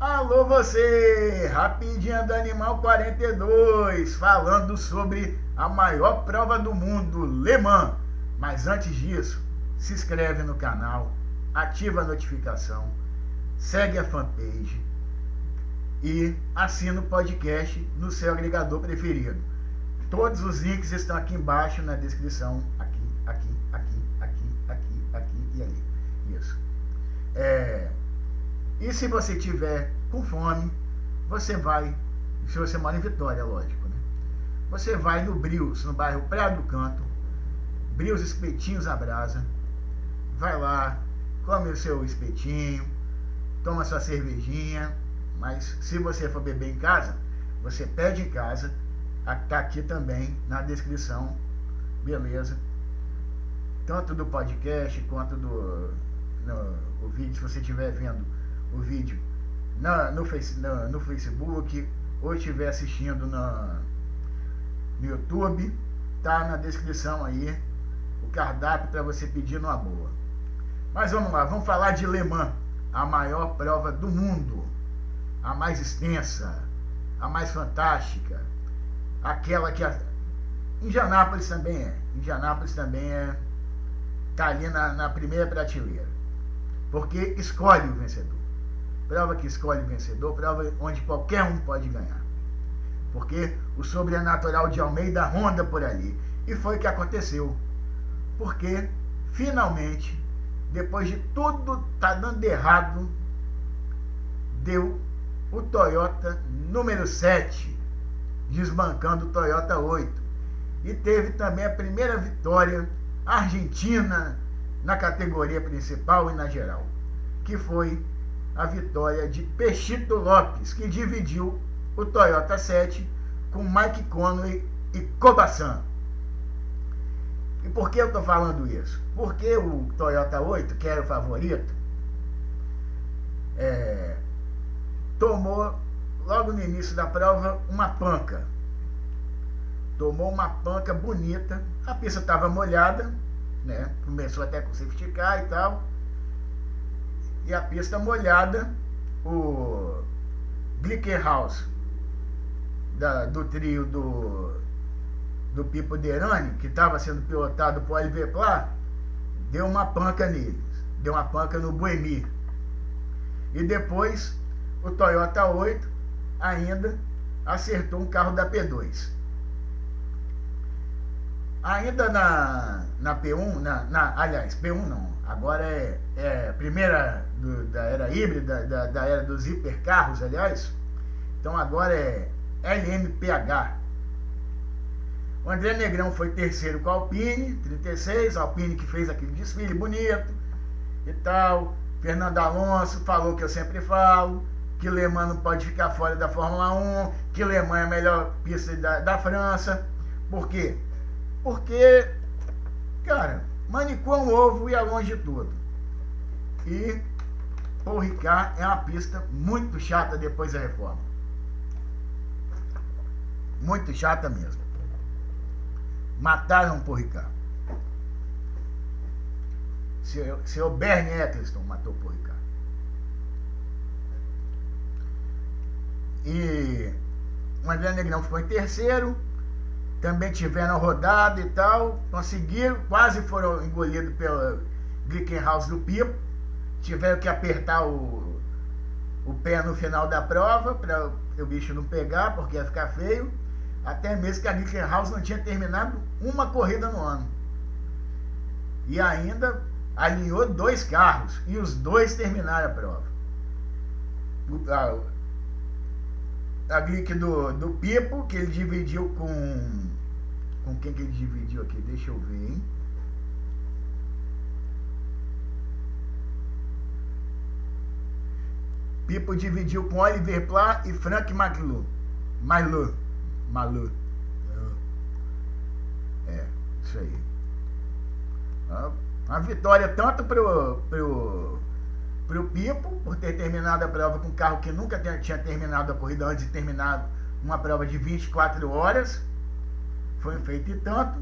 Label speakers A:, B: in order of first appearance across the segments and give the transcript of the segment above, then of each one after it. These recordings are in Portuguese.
A: Alô você, Rapidinha do Animal 42, falando sobre a maior prova do mundo, Le Mans. Mas antes disso, se inscreve no canal, ativa a notificação, segue a fanpage e assina o podcast no seu agregador preferido. Todos os links estão aqui embaixo na descrição, aqui, aqui, aqui, aqui, aqui, aqui e ali. Isso. É, e se você tiver com fome, você vai, se você mora em Vitória, lógico, né? Você vai no Brios, no bairro Praia do Canto, Brios Espetinhos à Brasa, vai lá, come o seu espetinho, toma sua cervejinha, mas se você for beber em casa, você pede em casa, está aqui também na descrição, beleza? Tanto do podcast quanto do no, o vídeo, se você estiver vendo o vídeo na, no, face, na, no Facebook ou estiver assistindo na, no YouTube, tá na descrição aí o cardápio para você pedir numa boa. Mas vamos lá, vamos falar de Le Mans, a maior prova do mundo, a mais extensa, a mais fantástica, aquela que a, Indianápolis também é. Indianápolis também é tá ali na, na primeira prateleira. Porque escolhe o vencedor prova que escolhe vencedor, prova onde qualquer um pode ganhar. Porque o sobrenatural de Almeida ronda por ali. E foi o que aconteceu. Porque, finalmente, depois de tudo tá dando errado, deu o Toyota número 7, desbancando o Toyota 8. E teve também a primeira vitória argentina na categoria principal e na geral, que foi a vitória de Pechito Lopes, que dividiu o Toyota 7 com Mike Conway e Kobasan. E por que eu estou falando isso? Porque o Toyota 8, que era o favorito, é, tomou logo no início da prova uma panca. Tomou uma panca bonita, a pista estava molhada, né? Começou até com safety car e tal e a pista molhada, o Glickenhaus da, do trio do, do Pipo Derani, que estava sendo pilotado por Oliver deu uma panca neles, deu uma panca no Boemi. E depois o Toyota 8 ainda acertou um carro da P2. Ainda na, na P1, na, na, aliás, P1 não, agora é, é primeira do, da era híbrida, da, da era dos hipercarros, aliás. Então agora é LMPH. O André Negrão foi terceiro com a Alpine, 36, a Alpine que fez aquele desfile bonito e tal. Fernando Alonso falou que eu sempre falo, que Le Mans não pode ficar fora da Fórmula 1, que Le Mans é a melhor pista da, da França. Por quê? Porque, cara, Manicou um ovo e é longe de tudo. E Paul Ricard é uma pista muito chata depois da reforma. Muito chata mesmo. Mataram Paul Ricard. Seu, seu Bernie Eccleston matou Paul Ricard. E o André Negrão ficou em terceiro também tiveram rodada e tal, conseguiram, quase foram engolidos pelo Glickenhaus do Pipo, tiveram que apertar o, o pé no final da prova para o bicho não pegar, porque ia ficar feio, até mesmo que a Glickenhaus não tinha terminado uma corrida no ano. E ainda alinhou dois carros, e os dois terminaram a prova. A, a Glick do, do Pipo, que ele dividiu com com quem que ele dividiu aqui? Deixa eu ver, hein? Pipo dividiu com Oliver Pla e Frank McLu. Malu. Malu. É, isso aí. Uma vitória tanto pro, pro, pro Pipo, por ter terminado a prova com um carro que nunca tinha terminado a corrida antes de terminar uma prova de 24 horas foi feito e tanto.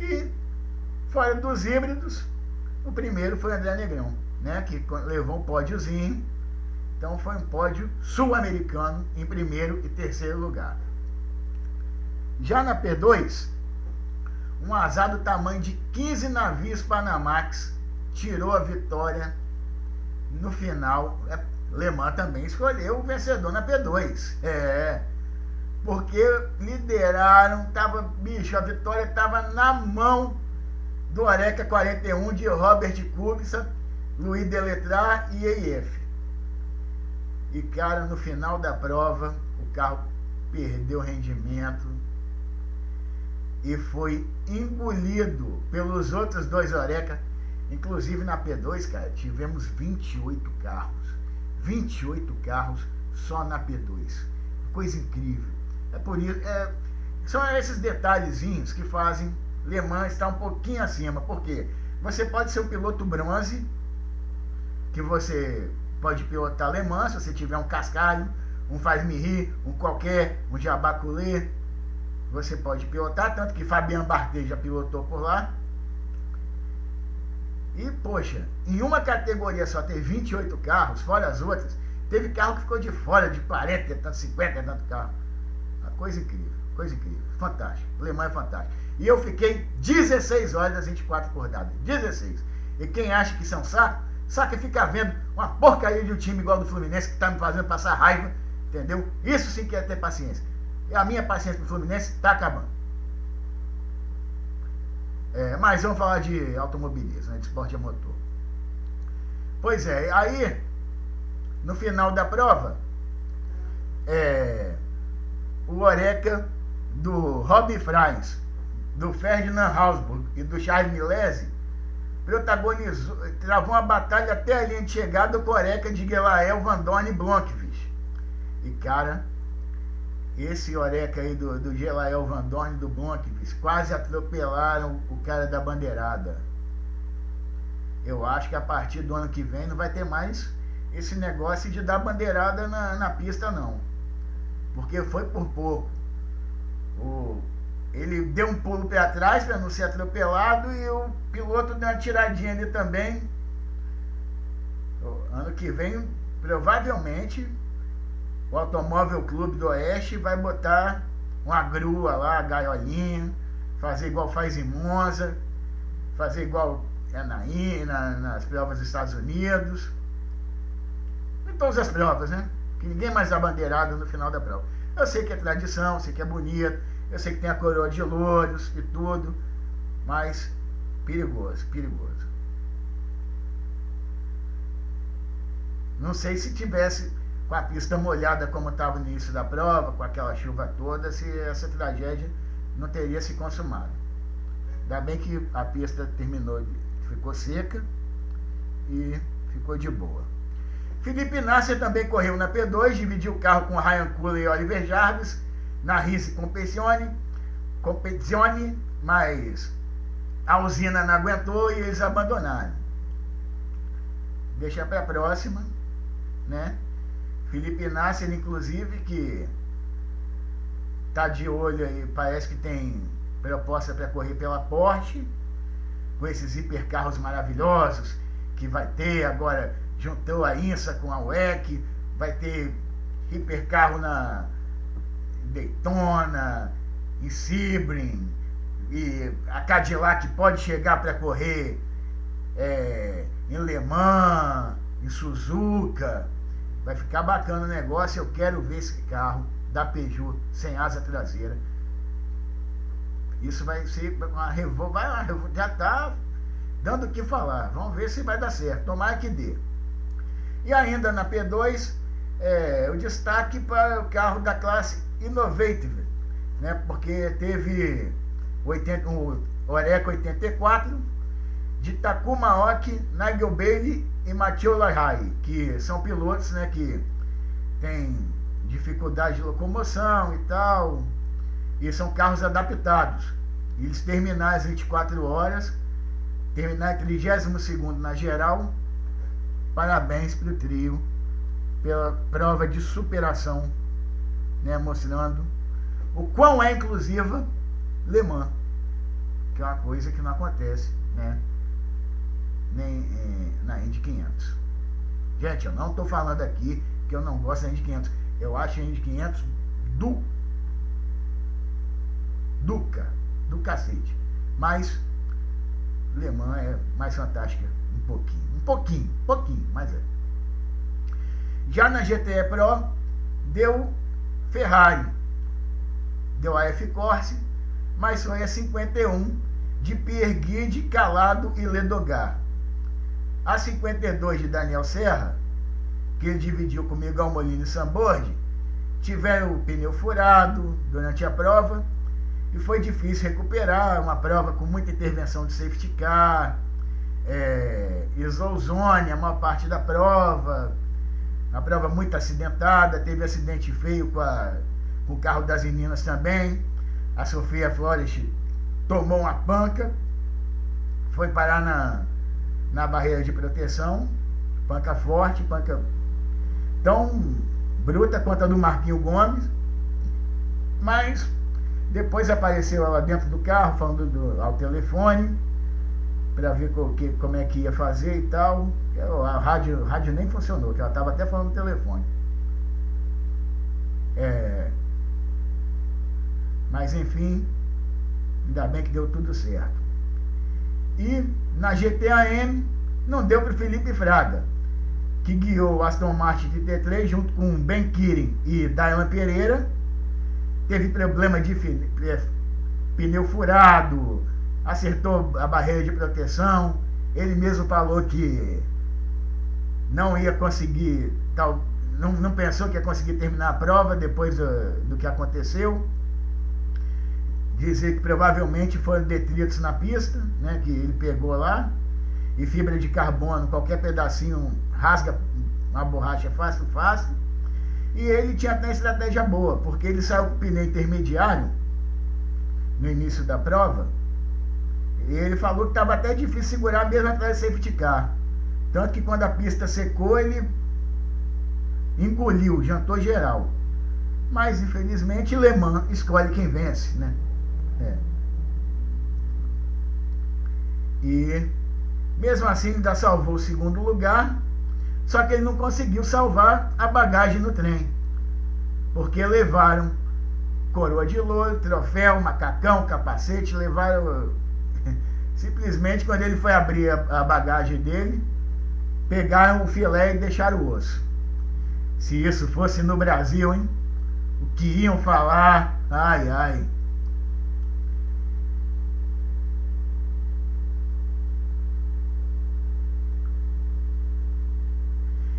A: E fora dos híbridos, o primeiro foi André Negrão, né? Que levou um pódiozinho Então foi um pódio sul-americano em primeiro e terceiro lugar. Já na P2, um azar do tamanho de 15 navios Panamax tirou a vitória no final. É, Le Mans também escolheu o vencedor na P2. É. Porque lideraram, tava, bicho, a vitória estava na mão do Oreca 41 de Robert Kubica, Luiz Deletrar e EIF. E cara, no final da prova, o carro perdeu rendimento e foi engolido pelos outros dois Oreca. Inclusive na P2, cara, tivemos 28 carros. 28 carros só na P2. Coisa incrível. É por isso. É, são esses detalhezinhos que fazem Le Mans estar um pouquinho acima. Por quê? Você pode ser um piloto bronze, que você pode pilotar Le Mans, se você tiver um cascalho, um faz-me rir, um qualquer, um jabaculê, você pode pilotar, tanto que Fabian Bardet já pilotou por lá. E, poxa, em uma categoria só ter 28 carros, fora as outras, teve carro que ficou de fora, de 40, tanto 50, tanto carro. Coisa incrível, coisa incrível, fantástico. Le Mans é fantástico. E eu fiquei 16 horas das 24 acordadas, 16. E quem acha que isso é saco, saco é ficar vendo uma porcaria de um time igual do Fluminense que está me fazendo passar raiva, entendeu? Isso sim que é ter paciência. E a minha paciência pro Fluminense está acabando. É, mas vamos falar de automobilismo, né, de esporte a motor. Pois é, aí, no final da prova, é, o Oreca do Robbie Fries, do Ferdinand Hausburg e do Charles Milese protagonizou, travou uma batalha até a linha de chegada com o Oreca de Gelael, Vandone e. E, cara, esse Oreca aí do, do Gelael Van Dorn do Blomqvist quase atropelaram o cara da bandeirada. Eu acho que a partir do ano que vem não vai ter mais esse negócio de dar bandeirada na, na pista, não. Porque foi por pouco. O, ele deu um pulo para trás para não ser atropelado e o piloto deu uma tiradinha ali também. Ano que vem, provavelmente, o Automóvel Clube do Oeste vai botar uma grua lá, gaiolinha, fazer igual faz em Monza, fazer igual é na, nas provas dos Estados Unidos. Em todas as provas, né? Que ninguém mais dá bandeirada no final da prova. Eu sei que é tradição, eu sei que é bonito, eu sei que tem a coroa de louros e tudo, mas perigoso, perigoso. Não sei se tivesse com a pista molhada como estava no início da prova, com aquela chuva toda, se essa tragédia não teria se consumado. Ainda bem que a pista terminou, ficou seca e ficou de boa. Felipe Nasser também correu na P2, dividiu o carro com Ryan Cooley e Oliver Jarvis, na Risse Competizione, Competizione, mas a usina não aguentou e eles abandonaram. Deixa para a próxima, né? Felipe Nasser, inclusive, que tá de olho aí, parece que tem proposta para correr pela Porsche, com esses hipercarros maravilhosos que vai ter, agora juntou a INSA com a WEC, vai ter hipercarro na Daytona, em Sebring, e a Cadillac pode chegar para correr é, em Le Mans, em Suzuka. Vai ficar bacana o negócio. Eu quero ver esse carro da Peugeot sem asa traseira. Isso vai ser uma revolta. Vai, já está dando o que falar. Vamos ver se vai dar certo. Tomara que dê. E ainda na P2, é, o destaque para o carro da classe Innovative, né? porque teve 80, o Oreca 84 de Takuma Oki, Nigel Bailey e Mathieu Lahai, que são pilotos né, que têm dificuldade de locomoção e tal, e são carros adaptados. Eles terminaram as 24 horas, terminar em 32 na geral. Parabéns para o trio pela prova de superação, né, mostrando o quão é inclusiva Le Mans, que é uma coisa que não acontece, né? nem, eh, na Indy 500. Gente, eu não estou falando aqui que eu não gosto da Indy 500. Eu acho a Indy 500 do Duca, do cacete. Mas Le Mans é mais fantástica um pouquinho, pouquinho, pouquinho, mas é. Já na GTE Pro deu Ferrari, deu a F-Corse, mas foi a 51 de Pierre Guide, Calado e Ledogar. A 52 de Daniel Serra, que ele dividiu com Miguel Molina e Sambord, tiveram o pneu furado durante a prova e foi difícil recuperar. Uma prova com muita intervenção de safety car, é, isozone a maior parte da prova, uma prova muito acidentada. Teve acidente feio com, a, com o carro das meninas também. A Sofia Flores tomou uma panca, foi parar na, na barreira de proteção, panca forte, panca tão bruta quanto a do Marquinho Gomes, mas depois apareceu ela dentro do carro, falando do, ao telefone, para ver que, como é que ia fazer e tal. A rádio, a rádio nem funcionou, que ela estava até falando no telefone. É, mas enfim, ainda bem que deu tudo certo. E na GTAM não deu para Felipe Fraga, que guiou o Aston Martin TT3 junto com Ben Kirin e Dylan Pereira teve problema de pneu furado, acertou a barreira de proteção. Ele mesmo falou que não ia conseguir, tal, não, não pensou que ia conseguir terminar a prova depois do, do que aconteceu. Dizer que provavelmente foram detritos na pista, né, que ele pegou lá, e fibra de carbono, qualquer pedacinho rasga uma borracha fácil, fácil. E ele tinha até estratégia boa, porque ele saiu com o pneu intermediário no início da prova. E ele falou que estava até difícil segurar mesmo atrás do safety car. Tanto que quando a pista secou, ele engoliu, jantou geral. Mas infelizmente Le Mans escolhe quem vence, né? É. E mesmo assim ainda salvou o segundo lugar só que ele não conseguiu salvar a bagagem no trem. Porque levaram coroa de louro, troféu, macacão, capacete, levaram. Simplesmente quando ele foi abrir a, a bagagem dele, pegaram o filé e deixaram o osso. Se isso fosse no Brasil, hein? O que iam falar? Ai, ai.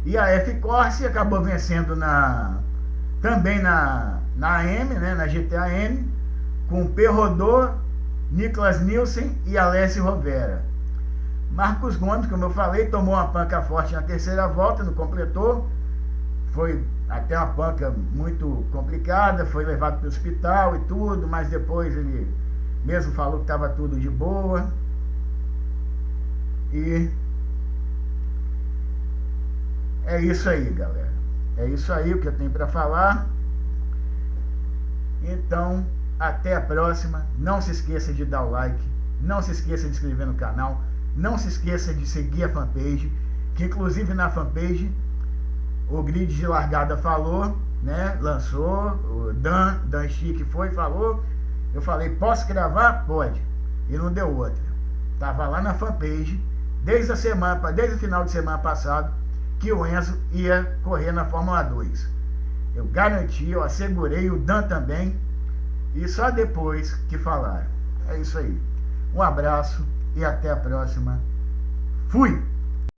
A: E a F-Corse acabou vencendo na, também na, na AM, né, na GTA M, com Perrodô, Niklas Nielsen e Alessio Rovera. Marcos Gomes, como eu falei, tomou uma panca forte na terceira volta, não completou. Foi até uma panca muito complicada, foi levado para o hospital e tudo, mas depois ele mesmo falou que estava tudo de boa. E é isso aí, galera. É isso aí o que eu tenho para falar. Então, até a próxima. Não se esqueça de dar o like. Não se esqueça de inscrever no canal. Não se esqueça de seguir a fanpage. Que inclusive na fanpage o grid de largada falou, né? Lançou. O Dan, Dan Chique foi falou. Eu falei, posso gravar? Pode. E não deu outra. Tava lá na fanpage desde a semana, desde o final de semana passado que o Enzo ia correr na Fórmula 2. Eu garanti, eu assegurei, o Dan também, e só depois que falaram. É isso aí. Um abraço e até a próxima. Fui!